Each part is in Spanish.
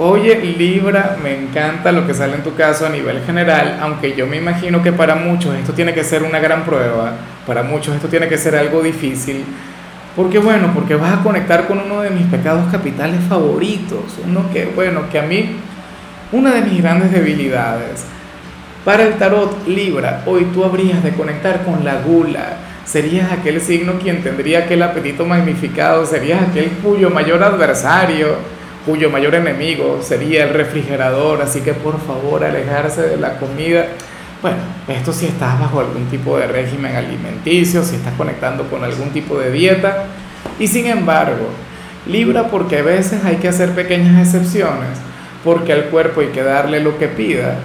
Oye, Libra, me encanta lo que sale en tu caso a nivel general, aunque yo me imagino que para muchos esto tiene que ser una gran prueba, para muchos esto tiene que ser algo difícil, porque bueno, porque vas a conectar con uno de mis pecados capitales favoritos, uno que, bueno, que a mí, una de mis grandes debilidades. Para el tarot Libra, hoy tú habrías de conectar con la gula, serías aquel signo quien tendría aquel apetito magnificado, serías aquel cuyo mayor adversario cuyo mayor enemigo sería el refrigerador, así que por favor alejarse de la comida. Bueno, esto si estás bajo algún tipo de régimen alimenticio, si estás conectando con algún tipo de dieta. Y sin embargo, libra porque a veces hay que hacer pequeñas excepciones, porque al cuerpo hay que darle lo que pida.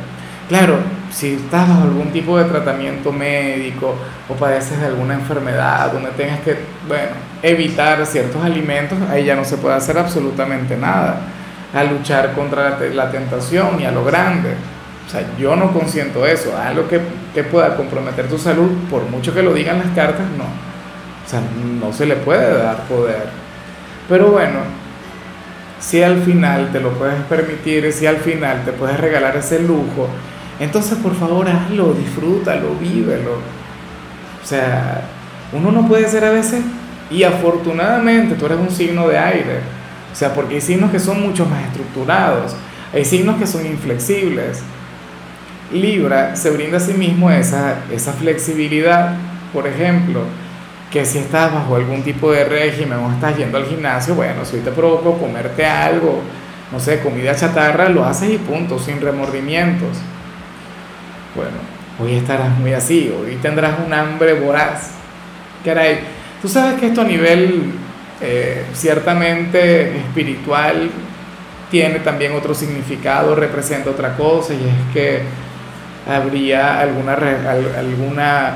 Claro, si estás bajo algún tipo de tratamiento médico o padeces de alguna enfermedad donde tengas que, bueno, evitar ciertos alimentos, ahí ya no se puede hacer absolutamente nada. A luchar contra la, tentación y a lo grande. O sea, yo no consiento eso. Algo que, que pueda comprometer tu salud, por mucho que lo digan las cartas, no. O sea, no se le puede dar poder. Pero bueno, si al final te lo puedes permitir, si al final te puedes regalar ese lujo, entonces, por favor, hazlo, disfrútalo, vívelo. O sea, uno no puede ser a veces, y afortunadamente tú eres un signo de aire. O sea, porque hay signos que son mucho más estructurados, hay signos que son inflexibles. Libra se brinda a sí mismo esa, esa flexibilidad, por ejemplo, que si estás bajo algún tipo de régimen o estás yendo al gimnasio, bueno, si te provoco comerte algo, no sé, comida chatarra, lo haces y punto, sin remordimientos. Bueno, hoy estarás muy así, hoy tendrás un hambre voraz. Caray, tú sabes que esto a nivel eh, ciertamente espiritual tiene también otro significado, representa otra cosa, y es que habría alguna, alguna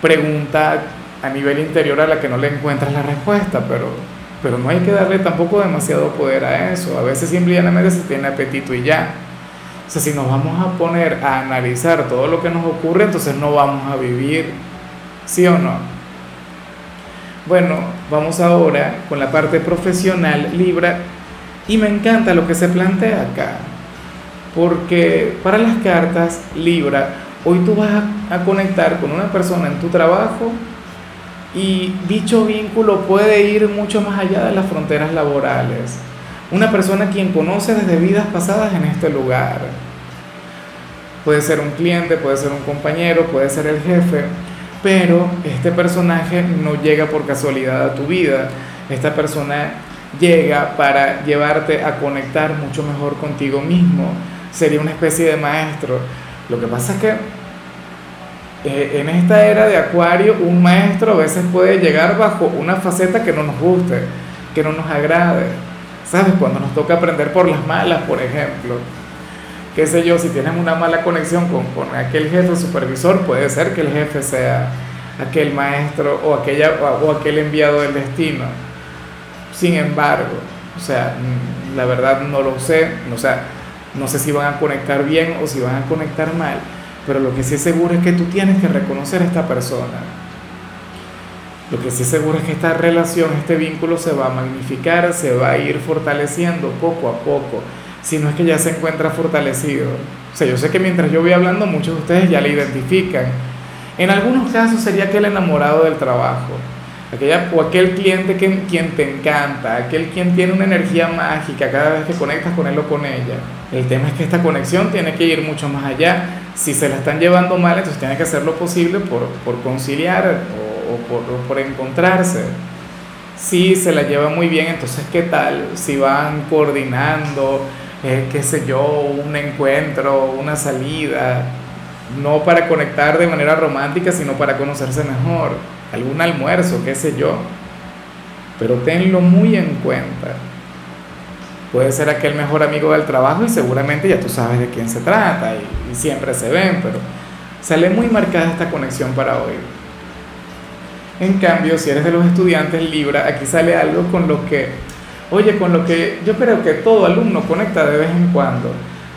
pregunta a nivel interior a la que no le encuentras la respuesta, pero, pero no hay que darle tampoco demasiado poder a eso. A veces simplemente se tiene apetito y ya. O sea, si nos vamos a poner a analizar todo lo que nos ocurre, entonces no vamos a vivir, ¿sí o no? Bueno, vamos ahora con la parte profesional Libra y me encanta lo que se plantea acá, porque para las cartas Libra, hoy tú vas a, conectar con una persona en tu trabajo y dicho vínculo puede ir mucho más allá de las fronteras laborales una persona quien conoce desde vidas pasadas en este lugar. Puede ser un cliente, puede ser un compañero, puede ser el jefe, pero este personaje no llega por casualidad a tu vida. Esta persona llega para llevarte a conectar mucho mejor contigo mismo. Sería una especie de maestro. Lo que pasa es que eh, en esta era de Acuario, un maestro a veces puede llegar bajo una faceta que no nos guste, que no nos agrade. ¿Sabes? Cuando nos toca aprender por las malas, por ejemplo. Qué sé yo, si tienes una mala conexión con, con aquel jefe supervisor, puede ser que el jefe sea aquel maestro o, aquella, o, aquel enviado del destino. Sin embargo, o sea, mm, la verdad no lo sé, o sea, no sé si van a conectar bien o si van a conectar mal, pero lo que sí es seguro es que tú tienes que reconocer a esta persona lo que sí seguro es que esta relación, este vínculo se va a magnificar, se va a ir fortaleciendo poco a poco, si no es que ya se encuentra fortalecido. O sea, yo sé que mientras yo voy hablando, muchos de ustedes ya le identifican. En algunos casos sería aquel enamorado del trabajo, aquella, o aquel cliente que, quien te encanta, aquel quien tiene una energía mágica cada vez que conectas con él o con ella. El tema es que esta conexión tiene que ir mucho más allá. Si se la están llevando mal, entonces tiene que hacer lo posible por, por conciliar o por, encontrarse. Si se la lleva muy bien, entonces ¿qué tal? Si van coordinando, eh, qué sé yo, un encuentro, una salida, no para conectar de manera romántica, sino para conocerse mejor, algún almuerzo, qué sé yo. Pero tenlo muy en cuenta. puede ser aquel mejor amigo del trabajo y seguramente ya tú sabes de quién se trata y, y siempre se ven, pero sale muy marcada esta conexión para hoy. En cambio, si eres de los estudiantes Libra, aquí sale algo con lo que, oye, con lo que yo creo que todo alumno conecta de vez en cuando.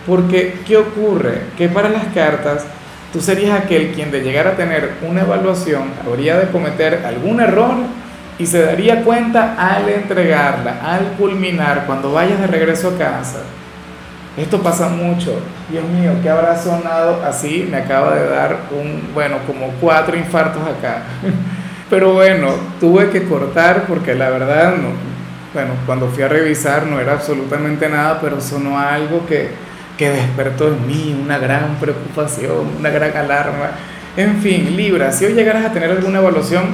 Porque, ¿qué ocurre? Que para las cartas, tú serías aquel quien de llegar a tener una evaluación habría de cometer algún error y se daría cuenta al entregarla, al culminar, cuando vayas de regreso a casa. Esto pasa mucho. Dios mío, ¿qué habrá sonado así? Me acaba de dar un, bueno, como cuatro infartos acá. Pero bueno, tuve que cortar porque la verdad, no, bueno, cuando fui a revisar no era absolutamente nada, pero sonó algo que, que despertó en mí una gran preocupación, una gran alarma. En fin, Libra, si hoy llegaras a tener alguna evaluación,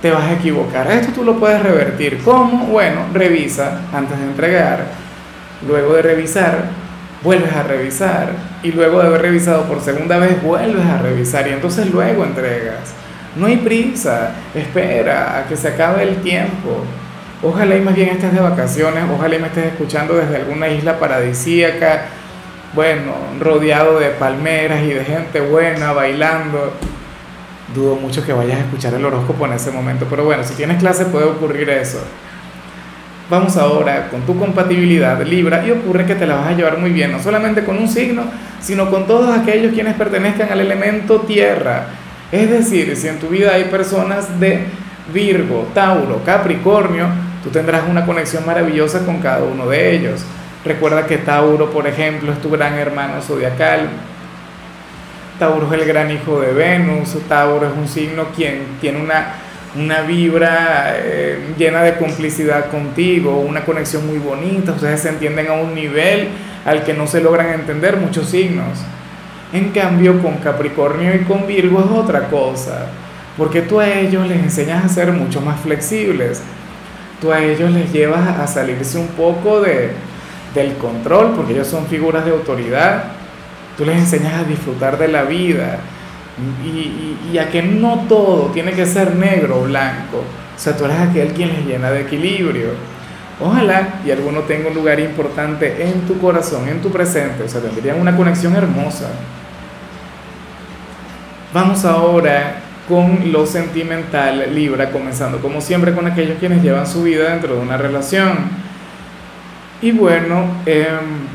te vas a equivocar. Esto tú lo puedes revertir. ¿Cómo? Bueno, revisa antes de entregar. Luego de revisar, vuelves a revisar. Y luego de haber revisado por segunda vez, vuelves a revisar. Y entonces luego entregas. No hay prisa, espera a que se acabe el tiempo. Ojalá y más bien estés de vacaciones, ojalá y me estés escuchando desde alguna isla paradisíaca, bueno, rodeado de palmeras y de gente buena, bailando. Dudo mucho que vayas a escuchar el horóscopo en ese momento, pero bueno, si tienes clase puede ocurrir eso. Vamos ahora con tu compatibilidad Libra y ocurre que te la vas a llevar muy bien, no solamente con un signo, sino con todos aquellos quienes pertenezcan al elemento tierra es decir, si en tu vida hay personas de Virgo, Tauro, Capricornio, tú tendrás una conexión maravillosa con cada uno de ellos. Recuerda que Tauro, por ejemplo, es tu gran hermano zodiacal. Tauro es el gran hijo de Venus. Tauro es un signo quien tiene una, una vibra eh, llena de complicidad contigo, una conexión muy bonita. Ustedes se entienden a un nivel al que no se logran entender muchos signos. En cambio, con Capricornio y con Virgo es otra cosa, porque tú a ellos les enseñas a ser mucho más flexibles, tú a ellos les llevas a salirse un poco de, del control, porque ellos son figuras de autoridad, tú les enseñas a disfrutar de la vida. Y, y a que no todo tiene que ser negro o blanco, o sea, tú eres aquel quien les llena de equilibrio. Ojalá y alguno tenga un lugar importante en tu corazón, en tu presente, o sea, tendrían una conexión hermosa. Vamos ahora con lo sentimental Libra, comenzando como siempre con aquellos quienes llevan su vida dentro de una relación. Y bueno, em,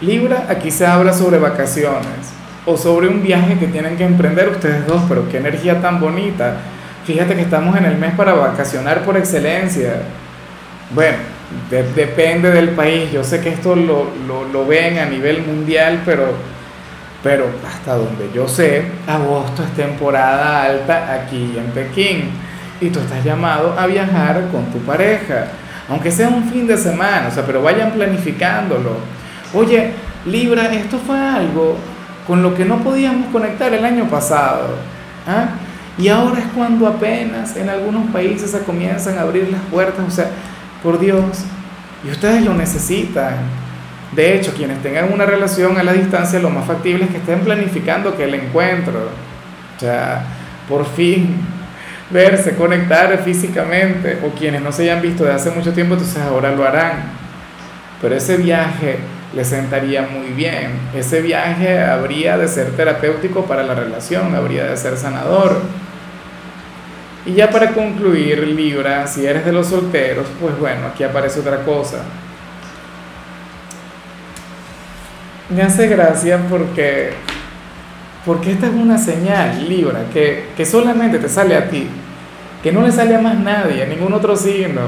Libra, aquí se habla sobre vacaciones o sobre un viaje que tienen que emprender ustedes dos, pero qué energía tan bonita. Fíjate que estamos en el mes para vacacionar por excelencia. Bueno, depende del país. Yo sé que esto lo, lo, lo ven a nivel mundial, pero pero hasta donde yo sé, agosto es temporada alta aquí en Pekín y tú estás llamado a viajar con tu pareja, aunque sea un fin de semana, o sea, pero vayan planificándolo. Oye, Libra, esto fue algo con lo que no podíamos conectar el año pasado. ¿ah? Y ahora es cuando apenas en algunos países se comienzan a abrir las puertas, o sea, por Dios, y ustedes lo necesitan. De hecho, quienes tengan una relación a la distancia, lo más factible es que estén planificando que el encuentro. O sea, por fin verse, conectar físicamente, o quienes no se hayan visto de hace mucho tiempo, entonces ahora lo harán. Pero ese viaje les sentaría muy bien. Ese viaje habría de ser terapéutico para la relación, habría de ser sanador. Y ya para concluir, Libra, si eres de los solteros, pues bueno, aquí aparece otra cosa. me hace gracia porque, porque esta es una señal, Libra, que, que solamente te sale a ti, que no le sale a más nadie, a ningún otro signo,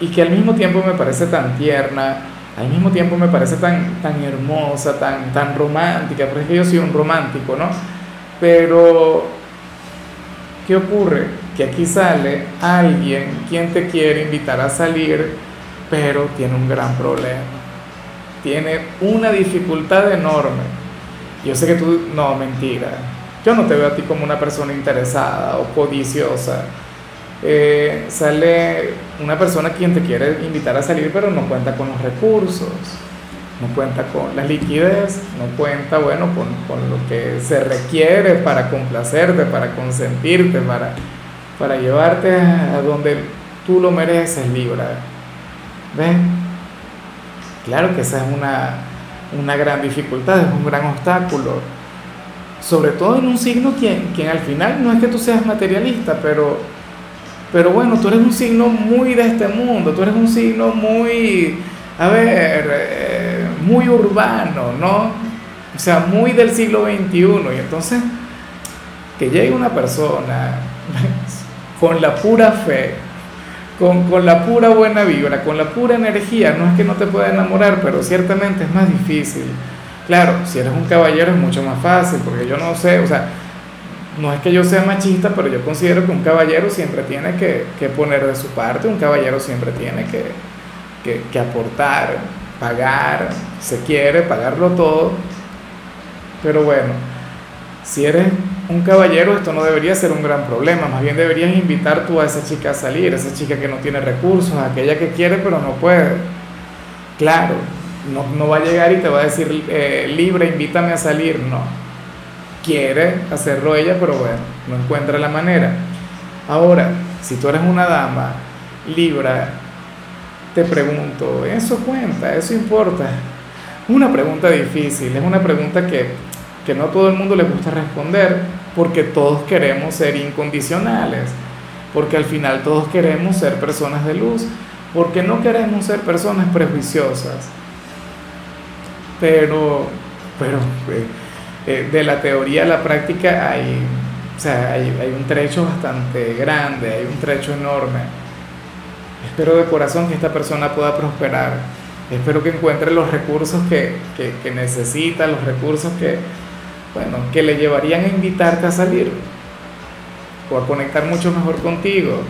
y que al mismo tiempo me parece tan tierna, al mismo tiempo me parece tan, tan hermosa, tan, tan romántica, porque es que yo soy un romántico, ¿no? Pero, ¿qué ocurre? Que aquí sale alguien quien te quiere invitar a salir, pero tiene un gran problema tiene una dificultad enorme. Yo sé que tú, no, mentira. Yo no te veo a ti como una persona interesada o codiciosa. Eh, sale una persona quien te quiere invitar a salir, pero no cuenta con los recursos, no cuenta con la liquidez, no cuenta, bueno, con, con lo que se requiere para complacerte, para consentirte, para, para llevarte a donde tú lo mereces, Libra. ¿Ves? Claro que esa es una, una gran dificultad, es un gran obstáculo. Sobre todo en un signo quien, quien al final no es que tú seas materialista, pero, pero bueno, tú eres un signo muy de este mundo, tú eres un signo muy, a ver, eh, muy urbano, ¿no? O sea, muy del siglo XXI. Y entonces, que llegue una persona con la pura fe, con, con, la pura buena vibra, con la pura energía, no es que no te pueda enamorar, pero ciertamente es más difícil. Claro, si eres un caballero es mucho más fácil, porque yo no sé, o sea, no es que yo sea machista, pero yo considero que un caballero siempre tiene que, que poner de su parte, un caballero siempre tiene que, que, que aportar, pagar, se quiere, pagarlo todo. Pero bueno, si eres un caballero, esto no debería ser un gran problema, más bien deberías invitar tú a esa chica a salir, esa chica que no tiene recursos, aquella que quiere pero no puede. Claro, no, no va a llegar y te va a decir, eh, libre, invítame a salir, no. Quiere hacerlo ella, pero bueno, no encuentra la manera. Ahora, si tú eres una dama, libra, te pregunto, ¿eso cuenta? ¿Eso importa? Una pregunta difícil, es una pregunta que que no todo el mundo le gusta responder, porque todos queremos ser incondicionales, porque al final todos queremos ser personas de luz, porque no queremos ser personas prejuiciosas. Pero, pero eh, eh, de la teoría a la práctica hay, o sea, hay, hay un trecho bastante grande, hay un trecho enorme. Espero de corazón que esta persona pueda prosperar. Espero que encuentre los recursos que, que, que necesita, los recursos que, bueno, que le llevarían a invitarte a salir o a conectar mucho mejor contigo.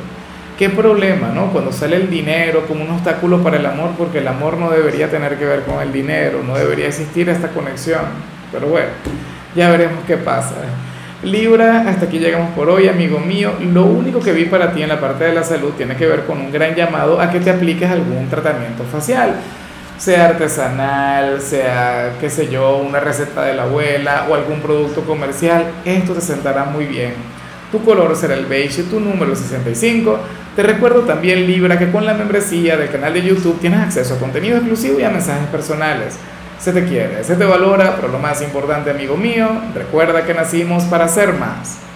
¿Qué problema, no? Cuando sale el dinero como un obstáculo para el amor, porque el amor no debería tener que ver con el dinero, no debería existir esta conexión. Pero bueno, ya veremos qué pasa. Libra, hasta aquí llegamos por hoy, amigo mío. Lo único que vi para ti en la parte de la salud tiene que ver con un gran llamado a que te apliques algún tratamiento facial sea artesanal, sea, qué sé yo, una receta de la abuela o algún producto comercial, esto te sentará muy bien. Tu color será el beige, tu número 65. Te recuerdo también, Libra, que con la membresía del canal de YouTube tienes acceso a contenido exclusivo y a mensajes personales. Se te quiere, se te valora, pero lo más importante, amigo mío, recuerda que nacimos para ser más.